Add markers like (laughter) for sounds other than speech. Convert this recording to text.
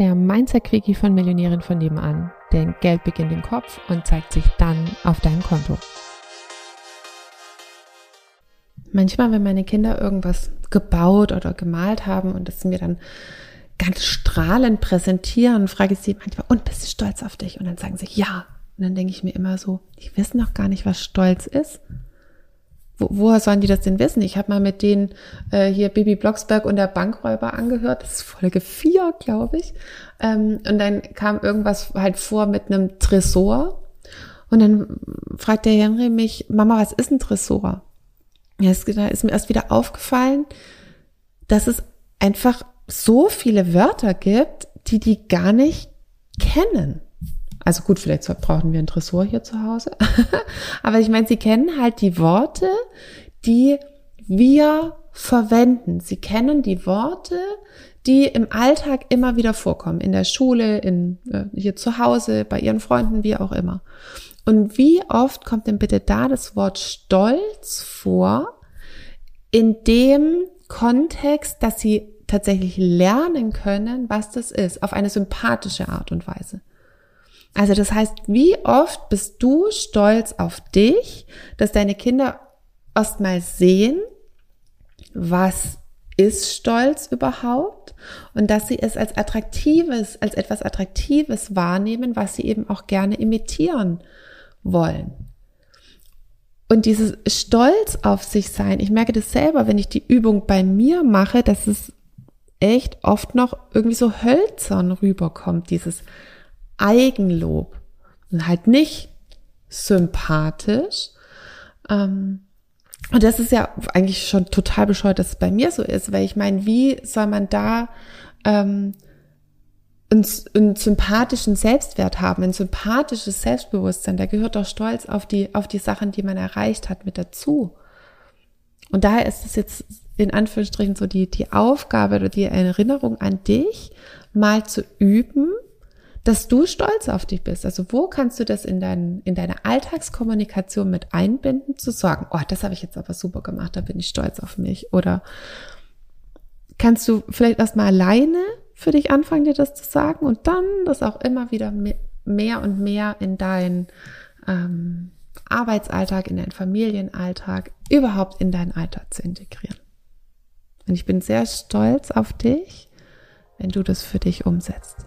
der Mindset-Quickie von Millionären von nebenan. Denn Geld beginnt im Kopf und zeigt sich dann auf deinem Konto. Manchmal, wenn meine Kinder irgendwas gebaut oder gemalt haben und es mir dann ganz strahlend präsentieren, frage ich sie manchmal, und bist du stolz auf dich? Und dann sagen sie, ja. Und dann denke ich mir immer so, die wissen noch gar nicht, was Stolz ist. Wo, woher sollen die das denn wissen? Ich habe mal mit denen äh, hier Bibi Blocksberg und der Bankräuber angehört. Das ist Folge 4, glaube ich. Ähm, und dann kam irgendwas halt vor mit einem Tresor. Und dann fragt der Henry mich, Mama, was ist ein Tresor? Ja, es ist mir erst wieder aufgefallen, dass es einfach so viele Wörter gibt, die die gar nicht kennen. Also gut, vielleicht brauchen wir ein Tresor hier zu Hause. (laughs) Aber ich meine, sie kennen halt die Worte, die wir verwenden. Sie kennen die Worte, die im Alltag immer wieder vorkommen. In der Schule, in, äh, hier zu Hause, bei ihren Freunden, wie auch immer. Und wie oft kommt denn bitte da das Wort Stolz vor, in dem Kontext, dass sie tatsächlich lernen können, was das ist, auf eine sympathische Art und Weise. Also das heißt, wie oft bist du stolz auf dich, dass deine Kinder erstmal sehen, was ist Stolz überhaupt und dass sie es als attraktives, als etwas attraktives wahrnehmen, was sie eben auch gerne imitieren wollen. Und dieses Stolz auf sich sein, ich merke das selber, wenn ich die Übung bei mir mache, dass es echt oft noch irgendwie so hölzern rüberkommt, dieses Eigenlob und halt nicht sympathisch. Ähm, und das ist ja eigentlich schon total bescheuert, dass es bei mir so ist, weil ich meine, wie soll man da ähm, einen, einen sympathischen Selbstwert haben, ein sympathisches Selbstbewusstsein? Da gehört doch Stolz auf die, auf die Sachen, die man erreicht hat, mit dazu. Und daher ist es jetzt in Anführungsstrichen so die, die Aufgabe oder die Erinnerung an dich, mal zu üben, dass du stolz auf dich bist. Also wo kannst du das in, dein, in deine Alltagskommunikation mit einbinden, zu sagen, oh, das habe ich jetzt aber super gemacht, da bin ich stolz auf mich. Oder kannst du vielleicht erstmal alleine für dich anfangen, dir das zu sagen und dann das auch immer wieder mehr und mehr in deinen ähm, Arbeitsalltag, in deinen Familienalltag, überhaupt in deinen Alltag zu integrieren. Und ich bin sehr stolz auf dich, wenn du das für dich umsetzt.